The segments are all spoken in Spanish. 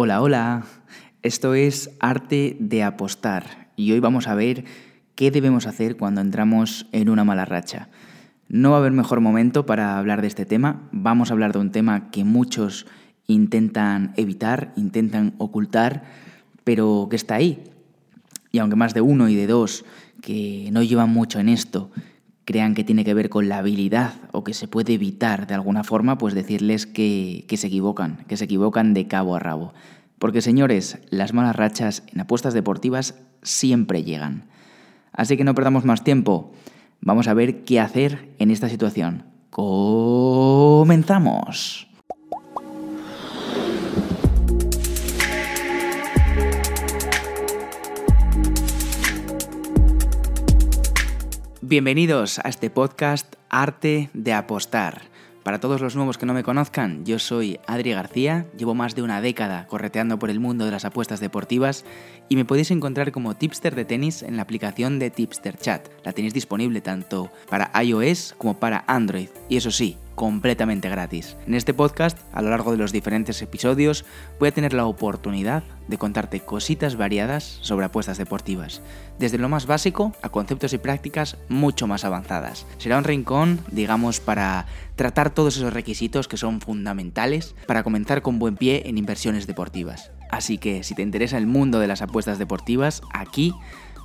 Hola, hola. Esto es Arte de Apostar y hoy vamos a ver qué debemos hacer cuando entramos en una mala racha. No va a haber mejor momento para hablar de este tema. Vamos a hablar de un tema que muchos intentan evitar, intentan ocultar, pero que está ahí. Y aunque más de uno y de dos que no llevan mucho en esto crean que tiene que ver con la habilidad o que se puede evitar de alguna forma, pues decirles que, que se equivocan, que se equivocan de cabo a rabo. Porque señores, las malas rachas en apuestas deportivas siempre llegan. Así que no perdamos más tiempo. Vamos a ver qué hacer en esta situación. ¡Comenzamos! Bienvenidos a este podcast Arte de Apostar. Para todos los nuevos que no me conozcan, yo soy Adri García, llevo más de una década correteando por el mundo de las apuestas deportivas y me podéis encontrar como tipster de tenis en la aplicación de Tipster Chat. La tenéis disponible tanto para iOS como para Android. Y eso sí, completamente gratis. En este podcast, a lo largo de los diferentes episodios, voy a tener la oportunidad de contarte cositas variadas sobre apuestas deportivas, desde lo más básico a conceptos y prácticas mucho más avanzadas. Será un rincón, digamos, para tratar todos esos requisitos que son fundamentales para comenzar con buen pie en inversiones deportivas. Así que si te interesa el mundo de las apuestas deportivas, aquí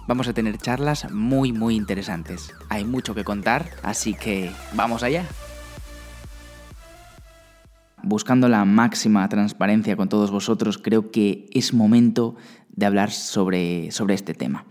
vamos a tener charlas muy muy interesantes. Hay mucho que contar, así que vamos allá buscando la máxima transparencia con todos vosotros, creo que es momento de hablar sobre, sobre este tema.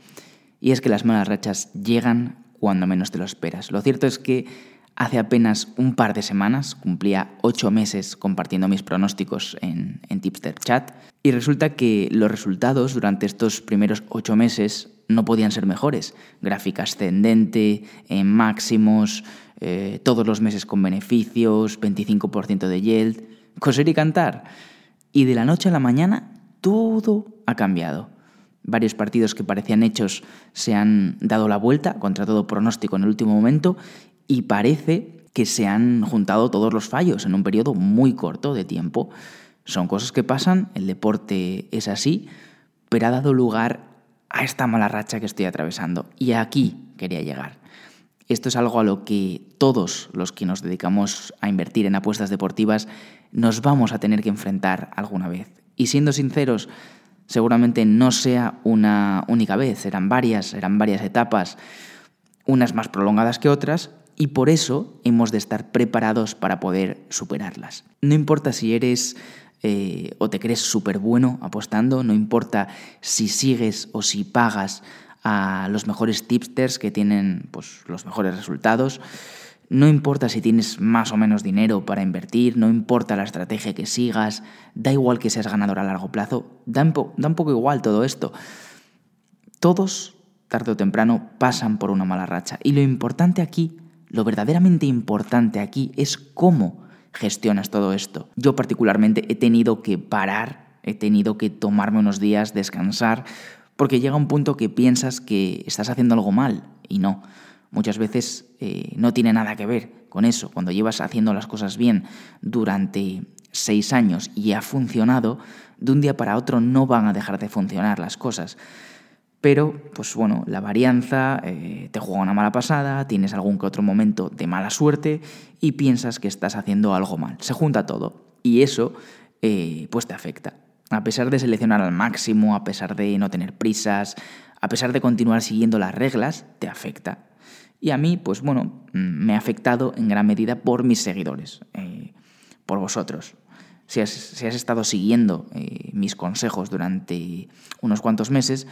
Y es que las malas rachas llegan cuando menos te lo esperas. Lo cierto es que hace apenas un par de semanas cumplía ocho meses compartiendo mis pronósticos en, en Tipster Chat y resulta que los resultados durante estos primeros ocho meses no podían ser mejores. Gráfica ascendente, en máximos, eh, todos los meses con beneficios, 25% de yield, coser y cantar. Y de la noche a la mañana todo ha cambiado. Varios partidos que parecían hechos se han dado la vuelta contra todo pronóstico en el último momento y parece que se han juntado todos los fallos en un periodo muy corto de tiempo. Son cosas que pasan, el deporte es así, pero ha dado lugar a esta mala racha que estoy atravesando. Y aquí quería llegar. Esto es algo a lo que todos los que nos dedicamos a invertir en apuestas deportivas nos vamos a tener que enfrentar alguna vez. Y siendo sinceros, seguramente no sea una única vez, serán varias, serán varias etapas, unas más prolongadas que otras, y por eso hemos de estar preparados para poder superarlas. No importa si eres eh, o te crees súper bueno apostando, no importa si sigues o si pagas a los mejores tipsters que tienen pues, los mejores resultados. No importa si tienes más o menos dinero para invertir, no importa la estrategia que sigas, da igual que seas ganador a largo plazo, da un, da un poco igual todo esto. Todos, tarde o temprano, pasan por una mala racha. Y lo importante aquí, lo verdaderamente importante aquí es cómo gestionas todo esto. Yo particularmente he tenido que parar, he tenido que tomarme unos días, descansar, porque llega un punto que piensas que estás haciendo algo mal y no. Muchas veces eh, no tiene nada que ver con eso. Cuando llevas haciendo las cosas bien durante seis años y ha funcionado, de un día para otro no van a dejar de funcionar las cosas. Pero, pues bueno, la varianza eh, te juega una mala pasada, tienes algún que otro momento de mala suerte y piensas que estás haciendo algo mal. Se junta todo y eso eh, pues te afecta. A pesar de seleccionar al máximo, a pesar de no tener prisas, a pesar de continuar siguiendo las reglas, te afecta. Y a mí, pues bueno, mm, me ha afectado en gran medida por mis seguidores, eh, por vosotros. Si has, estado siguiendo eh, mis consejos durante unos cuantos meses,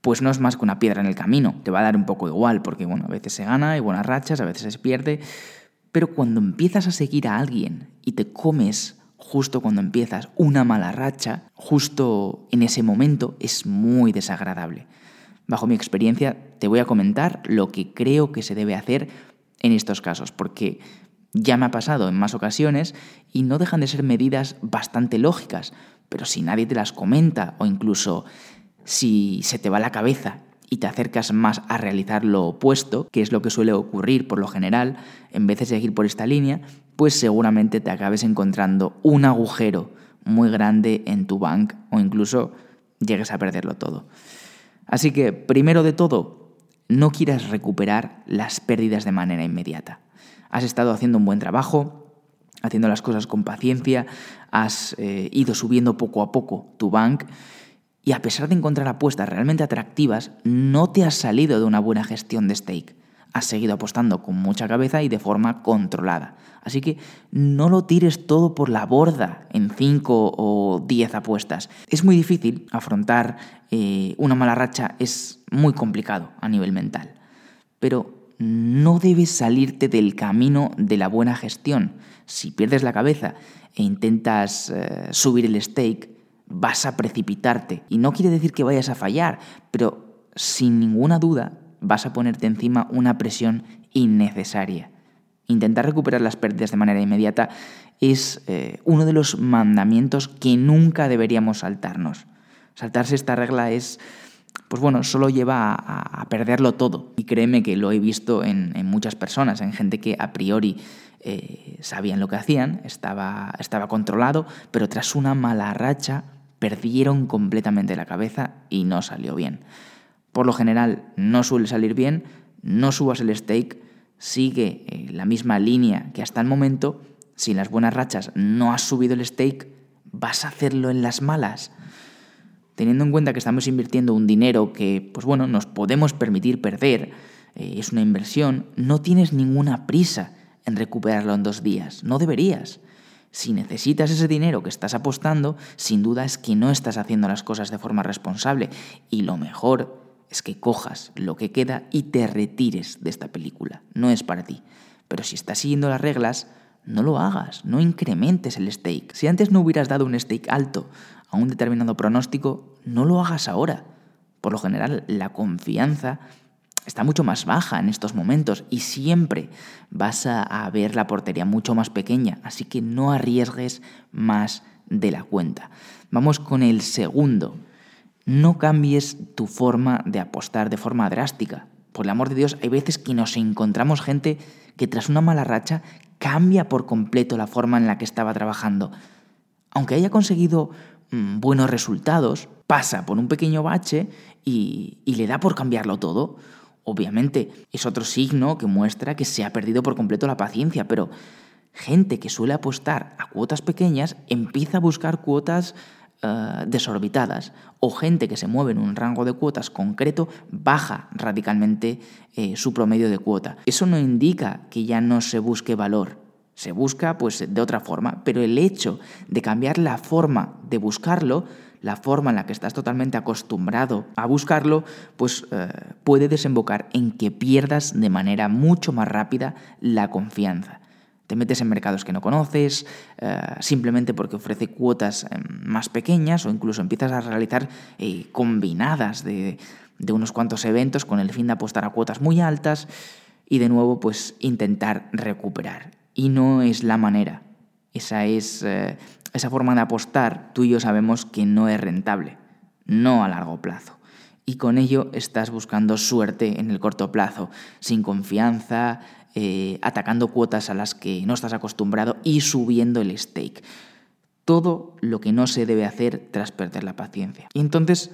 pues no es más que una piedra en el camino. Te va a dar un poco igual, porque bueno, a veces se gana, hay buenas rachas, a veces se pierde. Pero cuando empiezas a seguir a alguien y te comes justo cuando empiezas una mala racha, justo en ese momento es muy desagradable. Bajo mi experiencia te voy a comentar lo que creo que se debe hacer en estos casos, porque ya me ha pasado en más ocasiones y no dejan de ser medidas bastante lógicas, pero si nadie te las comenta o incluso si se te va la cabeza y te acercas más a realizar lo opuesto, que es lo que suele ocurrir por lo general, en vez de seguir por esta línea, pues seguramente te acabes encontrando un agujero muy grande en tu bank o incluso llegues a perderlo todo. Así que, primero de todo, no quieras recuperar las pérdidas de manera inmediata. Has estado haciendo un buen trabajo, haciendo las cosas con paciencia, has eh, ido subiendo poco a poco tu bank y a pesar de encontrar apuestas realmente atractivas, no te has salido de una buena gestión de stake. Has seguido apostando con mucha cabeza y de forma controlada. Así que no lo tires todo por la borda en 5 o 10 apuestas. Es muy difícil afrontar eh, una mala racha, es muy complicado a nivel mental. Pero no debes salirte del camino de la buena gestión. Si pierdes la cabeza e intentas eh, subir el stake, vas a precipitarte. Y no quiere decir que vayas a fallar, pero sin ninguna duda vas a ponerte encima una presión innecesaria. Intentar recuperar las pérdidas de manera inmediata es eh, uno de los mandamientos que nunca deberíamos saltarnos. Saltarse esta regla es, pues bueno, solo lleva a, perderlo todo. Y créeme que lo he visto en, muchas personas, en gente que a priori eh, sabían lo que hacían, estaba, estaba controlado, pero tras una mala racha perdieron completamente la cabeza y no salió bien. Por lo general no suele salir bien, no subas el stake, sigue eh, la misma línea que hasta el momento. Si en las buenas rachas no has subido el stake, vas a hacerlo en las malas. Teniendo en cuenta que estamos invirtiendo un dinero que, pues bueno, nos podemos permitir perder, eh, es una inversión, no tienes ninguna prisa en recuperarlo en dos días, no deberías. Si necesitas ese dinero que estás apostando, sin duda es que no estás haciendo las cosas de forma responsable y lo mejor es que cojas lo que queda y te retires de esta película. No es para ti. Pero si estás siguiendo las reglas, no lo hagas, no incrementes el stake. Si antes no hubieras dado un stake alto a un determinado pronóstico, no lo hagas ahora. Por lo general, la confianza está mucho más baja en estos momentos y siempre vas a, ver la portería mucho más pequeña, así que no arriesgues más de la cuenta. Vamos con el segundo. No cambies tu forma de apostar de forma drástica. Por el amor de Dios, hay veces que nos encontramos gente que tras una mala racha cambia por completo la forma en la que estaba trabajando. Aunque haya conseguido mm, buenos resultados, pasa por un pequeño bache y le da por cambiarlo todo. Obviamente es otro signo que muestra que se ha perdido por completo la paciencia, pero gente que suele apostar a cuotas pequeñas empieza a buscar cuotas eh, desorbitadas o gente que se mueve en un rango de cuotas concreto baja radicalmente eh, su promedio de cuota. Eso no indica que ya no se busque valor, se busca pues de otra forma, pero el hecho de cambiar la forma de buscarlo la forma en la que estás totalmente acostumbrado a buscarlo, pues eh, puede desembocar en que pierdas de manera mucho más rápida la confianza. Te metes en mercados que no conoces, eh, simplemente porque ofrece cuotas eh, más pequeñas o incluso empiezas a realizar combinadas de, de unos cuantos eventos con el fin de apostar a cuotas muy altas y de nuevo pues intentar recuperar. Y no es la manera. Esa es esa forma de apostar, tú y yo sabemos que no es rentable, no a largo plazo. Y con ello estás buscando suerte en el corto plazo, sin confianza, eh, atacando cuotas a las que no estás acostumbrado y subiendo el stake. Todo lo que no se debe hacer tras perder la paciencia. Y entonces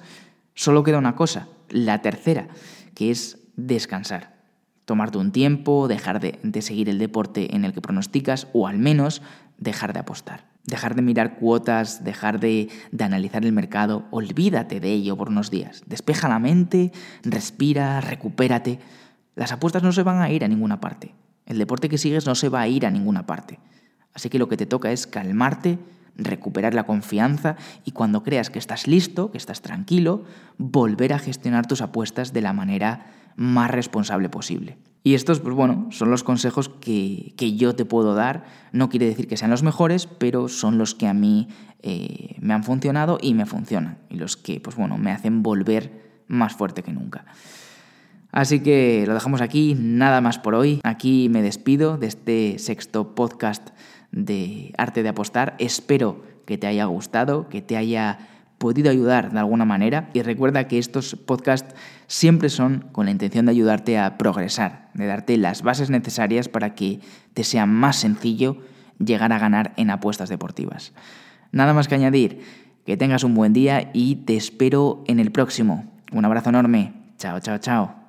solo queda una cosa, la tercera, que es descansar. Tomarte un tiempo, dejar de, de seguir el deporte en el que pronosticas o al menos dejar de apostar dejar de mirar cuotas, dejar de, analizar el mercado, olvídate de ello por unos días. Despeja la mente, respira, recupérate. Las apuestas no se van a ir a ninguna parte. El deporte que sigues no se va a ir a ninguna parte. Así que lo que te toca es calmarte, recuperar la confianza y cuando creas que estás listo, que estás tranquilo, volver a gestionar tus apuestas de la manera más responsable posible. Y estos, pues bueno, son los consejos que, yo te puedo dar. No quiere decir que sean los mejores, pero son los que a mí eh, me han funcionado y me funcionan. Y los que, pues bueno, me hacen volver más fuerte que nunca. Así que lo dejamos aquí, nada más por hoy. Aquí me despido de este sexto podcast de Arte de Apostar. Espero que te haya gustado, que te haya podido ayudar de alguna manera y recuerda que estos podcasts siempre son con la intención de ayudarte a progresar, de darte las bases necesarias para que te sea más sencillo llegar a ganar en apuestas deportivas. nada más que añadir. Que tengas un buen día y te espero en el próximo. Un abrazo enorme. Chao, chao, chao.